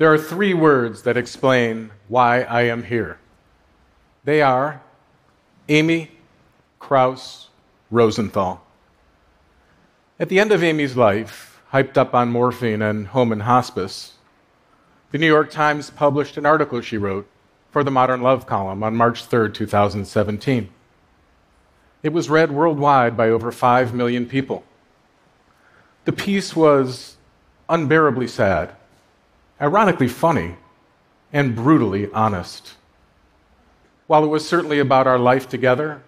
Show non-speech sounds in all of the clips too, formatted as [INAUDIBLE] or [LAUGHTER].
There are three words that explain why I am here. They are Amy Krouse Rosenthal. At the end of Amy's life, hyped up on morphine and home and hospice, the New York Times published an article she wrote for the Modern Love column on March 3, 2017. It was read worldwide by over 5 million people. The piece was unbearably sad, ironically funny, and brutally honest. While it was certainly about our life together,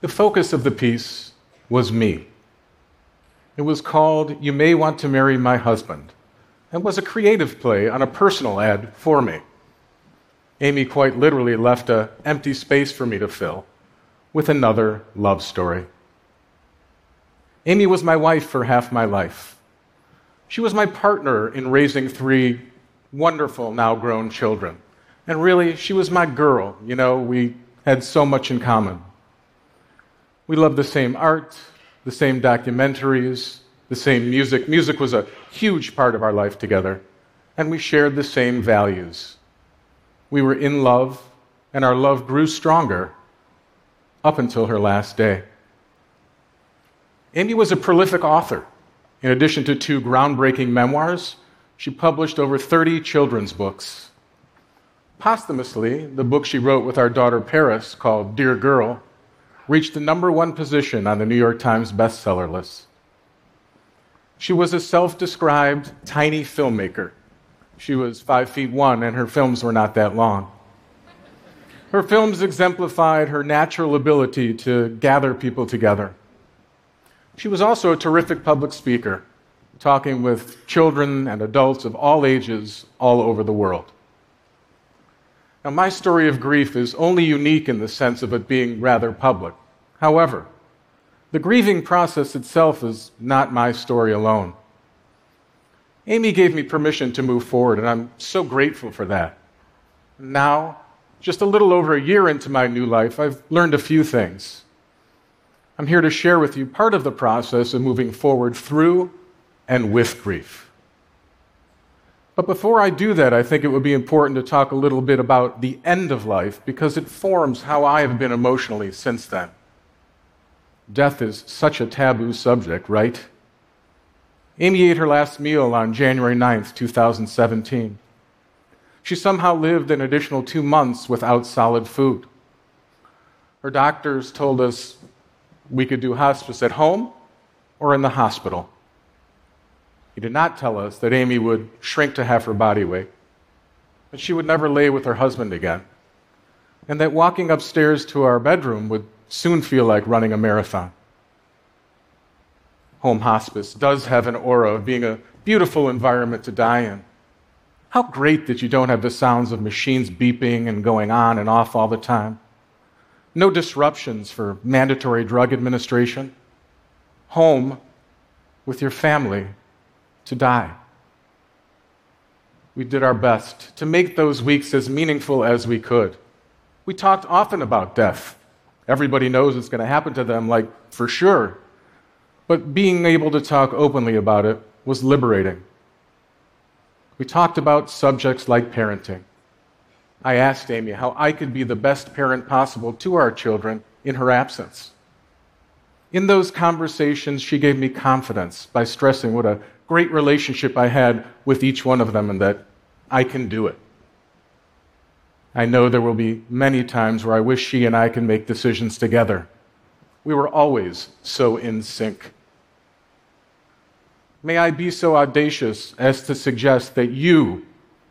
the focus of the piece was me. It was called You May Want to Marry My Husband and was a creative play on a personal ad for me. Amy quite literally left an empty space for me to fill with another love story. Amy was my wife for half my life. She was my partner in raising three wonderful, now grown children. And really, she was my girl. You know, we had so much in common. We loved the same art, the same documentaries, the same music. Music was a huge part of our life together. And we shared the same values. We were in love, and our love grew stronger up until her last day. Amy was a prolific author. In addition to two groundbreaking memoirs, she published over 30 children's books. Posthumously, the book she wrote with our daughter Paris, called Dear Girl, reached the number one position on the New York Times bestseller list. She was a self described tiny filmmaker. She was five feet one, and her films were not that long. Her films exemplified her natural ability to gather people together. She was also a terrific public speaker, talking with children and adults of all ages all over the world. Now, my story of grief is only unique in the sense of it being rather public. However, the grieving process itself is not my story alone. Amy gave me permission to move forward, and I'm so grateful for that. Now, just a little over a year into my new life, I've learned a few things. I'm here to share with you part of the process of moving forward through and with grief. But before I do that, I think it would be important to talk a little bit about the end of life because it forms how I have been emotionally since then. Death is such a taboo subject, right? Amy ate her last meal on January 9th, 2017. She somehow lived an additional two months without solid food. Her doctors told us we could do hospice at home or in the hospital. He did not tell us that Amy would shrink to half her body weight, that she would never lay with her husband again, and that walking upstairs to our bedroom would soon feel like running a marathon. Home hospice does have an aura of being a beautiful environment to die in. How great that you don't have the sounds of machines beeping and going on and off all the time no disruptions for mandatory drug administration, home with your family to die. We did our best to make those weeks as meaningful as we could. We talked often about death. Everybody knows it's going to happen to them, like for sure. But being able to talk openly about it was liberating. We talked about subjects like parenting I asked Amy how I could be the best parent possible to our children in her absence. In those conversations, she gave me confidence by stressing what a great relationship I had with each one of them and that I can do it. I know there will be many times where I wish she and I can make decisions together. We were always so in sync. May I be so audacious as to suggest that you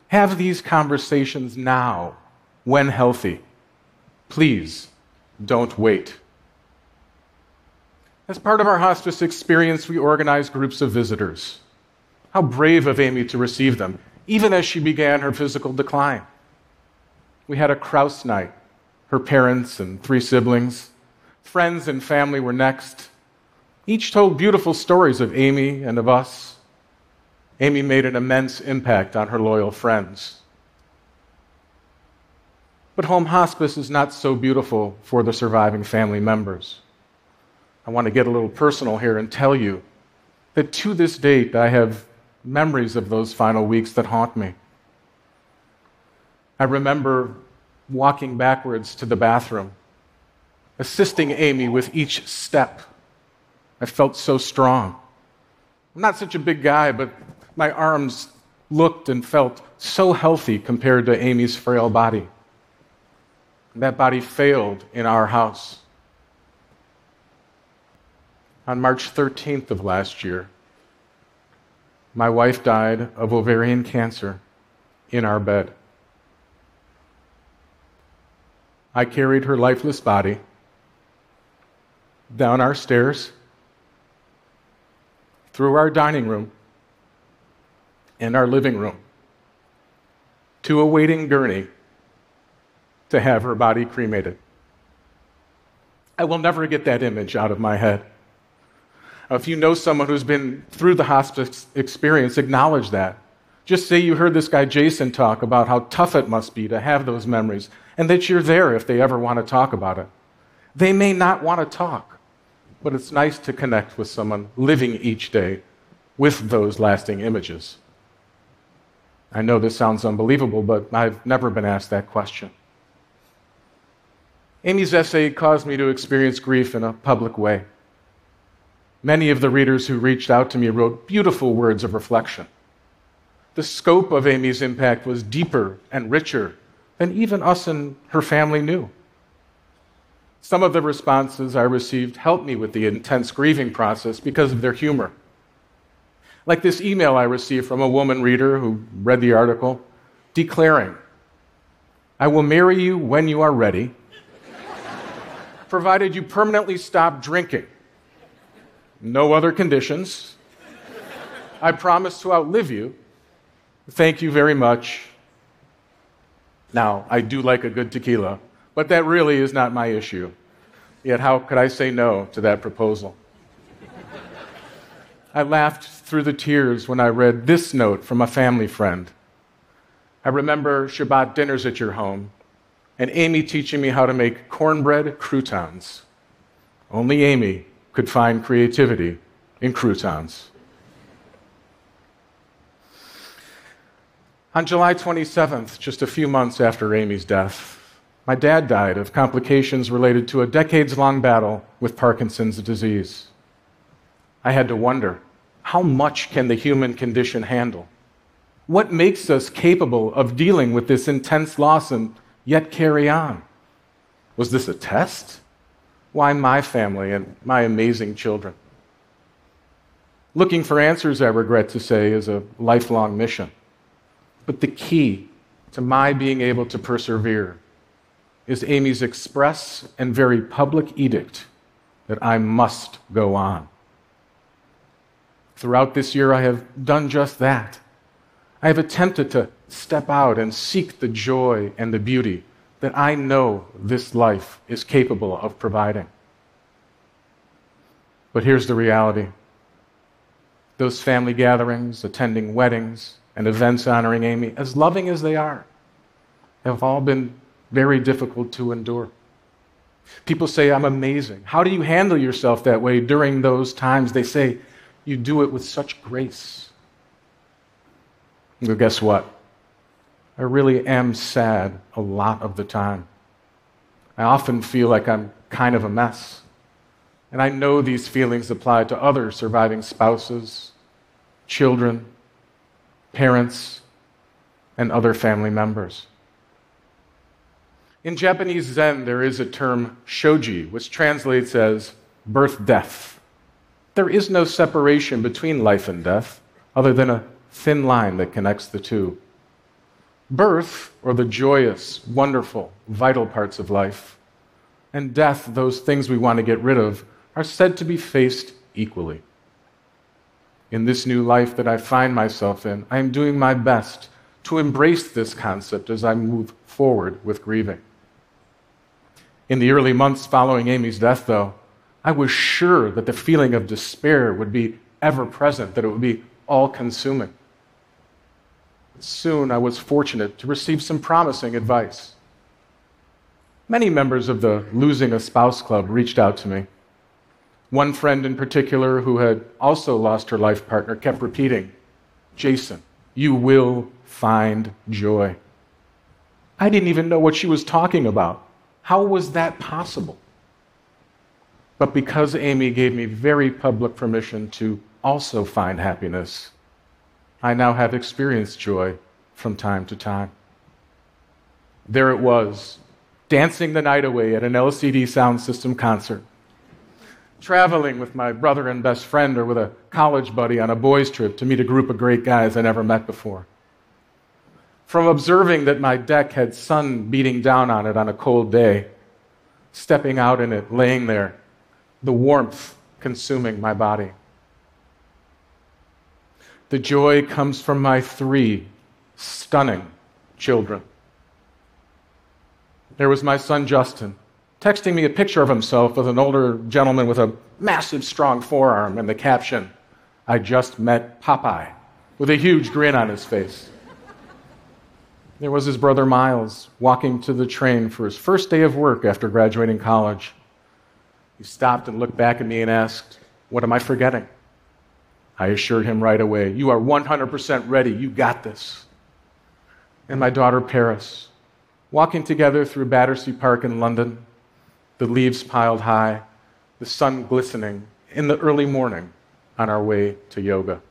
have these conversations now when healthy. Please don't wait. As part of our hospice experience, we organize groups of visitors. How brave of Amy to receive them, even as she began her physical decline. We had a Krouse night. Her parents and three siblings, friends and family were next. Each told beautiful stories of Amy and of us. Amy made an immense impact on her loyal friends. But home hospice is not so beautiful for the surviving family members. I want to get a little personal here and tell you that to this date, I have memories of those final weeks that haunt me. I remember walking backwards to the bathroom, assisting Amy with each step. I felt so strong. I'm not such a big guy, but my arms looked and felt so healthy compared to Amy's frail body. That body failed in our house. On March 13th of last year, my wife died of ovarian cancer in our bed. I carried her lifeless body down our stairs, through our dining room, and our living room to a waiting gurney to have her body cremated. I will never get that image out of my head. If you know someone who's been through the hospice experience, acknowledge that. Just say you heard this guy Jason talk about how tough it must be to have those memories and that you're there if they ever want to talk about it. They may not want to talk, but it's nice to connect with someone living each day with those lasting images. I know this sounds unbelievable, but I've never been asked that question. Amy's essay caused me to experience grief in a public way. Many of the readers who reached out to me wrote beautiful words of reflection. The scope of Amy's impact was deeper and richer than even us and her family knew. Some of the responses I received helped me with the intense grieving process because of their humor. Like this email I received from a woman reader who read the article declaring, I will marry you when you are ready, [LAUGHS] provided you permanently stop drinking. No other conditions. I promise to outlive you. Thank you very much. Now, I do like a good tequila, but that really is not my issue. Yet, how could I say no to that proposal? I laughed through the tears when I read this note from a family friend. I remember Shabbat dinners at your home and Amy teaching me how to make cornbread croutons. Only Amy could find creativity in croutons. On July 27th, just a few months after Amy's death, my dad died of complications related to a decades long battle with Parkinson's disease. I had to wonder how much can the human condition handle? What makes us capable of dealing with this intense loss and yet carry on? Was this a test? Why my family and my amazing children? Looking for answers, I regret to say, is a lifelong mission. But the key to my being able to persevere is Amy's express and very public edict that I must go on. Throughout this year, I have done just that. I have attempted to step out and seek the joy and the beauty that I know this life is capable of providing. But here's the reality those family gatherings, attending weddings, and events honoring Amy, as loving as they are, have all been very difficult to endure. People say, I'm amazing. How do you handle yourself that way during those times? They say, You do it with such grace. Well, guess what? I really am sad a lot of the time. I often feel like I'm kind of a mess. And I know these feelings apply to other surviving spouses, children, parents, and other family members. In Japanese Zen, there is a term shoji, which translates as birth death. There is no separation between life and death other than a thin line that connects the two. Birth, or the joyous, wonderful, vital parts of life, and death, those things we want to get rid of, are said to be faced equally in this new life that I find myself in, I am doing my best to embrace this concept as I move forward with grieving. In the early months following Amy's death, though, I was sure that the feeling of despair would be ever present, that it would be all consuming. Soon I was fortunate to receive some promising advice. Many members of the Losing a Spouse Club reached out to me one friend in particular, who had also lost her life partner, kept repeating, Jason, you will find joy. I didn't even know what she was talking about. How was that possible? But because Amy gave me very public permission to also find happiness, I now have experienced joy from time to time. There it was, dancing the night away at an LCD sound system concert, traveling with my brother and best friend or with a college buddy on a boys' trip to meet a group of great guys I never met before. From observing that my deck had sun beating down on it on a cold day, stepping out in it, laying there, the warmth consuming my body. The joy comes from my three stunning children. There was my son Justin, texting me a picture of himself with an older gentleman with a massive, strong forearm and the caption, I just met Popeye, with a huge grin on his face. There was his brother Miles walking to the train for his first day of work after graduating college. He stopped and looked back at me and asked, What am I forgetting? I assured him right away, You are 100% ready. You got this. And my daughter Paris, walking together through Battersea Park in London, the leaves piled high, the sun glistening in the early morning on our way to yoga.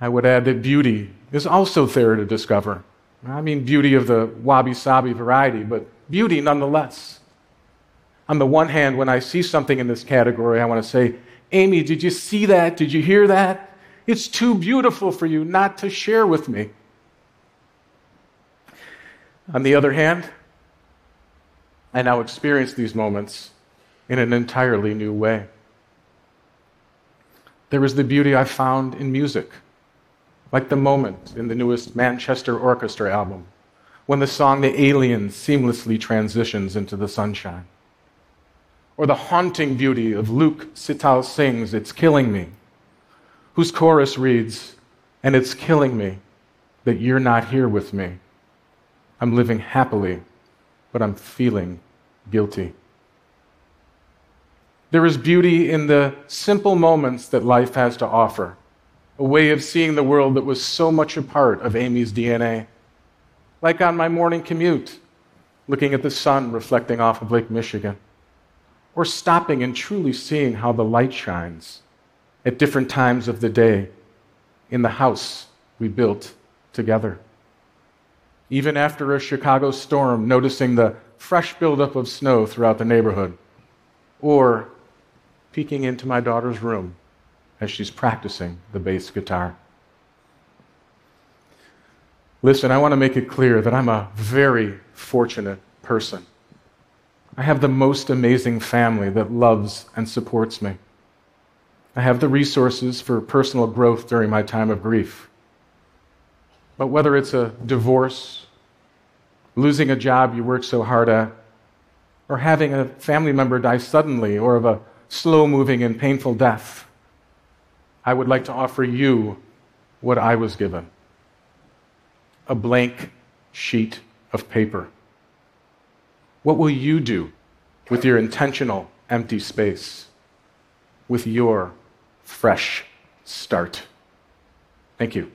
I would add that beauty is also there to discover. I mean, beauty of the wabi sabi variety, but beauty nonetheless. On the one hand, when I see something in this category, I want to say, Amy, did you see that? Did you hear that? It's too beautiful for you not to share with me. On the other hand, I now experience these moments in an entirely new way. There is the beauty I found in music like the moment in the newest Manchester Orchestra album, when the song The Alien seamlessly transitions into the sunshine. Or the haunting beauty of Luke Sital Singh's It's Killing Me, whose chorus reads, And it's killing me that you're not here with me. I'm living happily, but I'm feeling guilty. There is beauty in the simple moments that life has to offer a way of seeing the world that was so much a part of Amy's DNA. Like on my morning commute, looking at the sun reflecting off of Lake Michigan, or stopping and truly seeing how the light shines at different times of the day in the house we built together. Even after a Chicago storm, noticing the fresh buildup of snow throughout the neighborhood, or peeking into my daughter's room as she's practicing the bass guitar. Listen, I want to make it clear that I'm a very fortunate person. I have the most amazing family that loves and supports me. I have the resources for personal growth during my time of grief. But whether it's a divorce, losing a job you worked so hard at, or having a family member die suddenly or of a slow moving and painful death, I would like to offer you what I was given a blank sheet of paper. What will you do with your intentional empty space, with your fresh start? Thank you.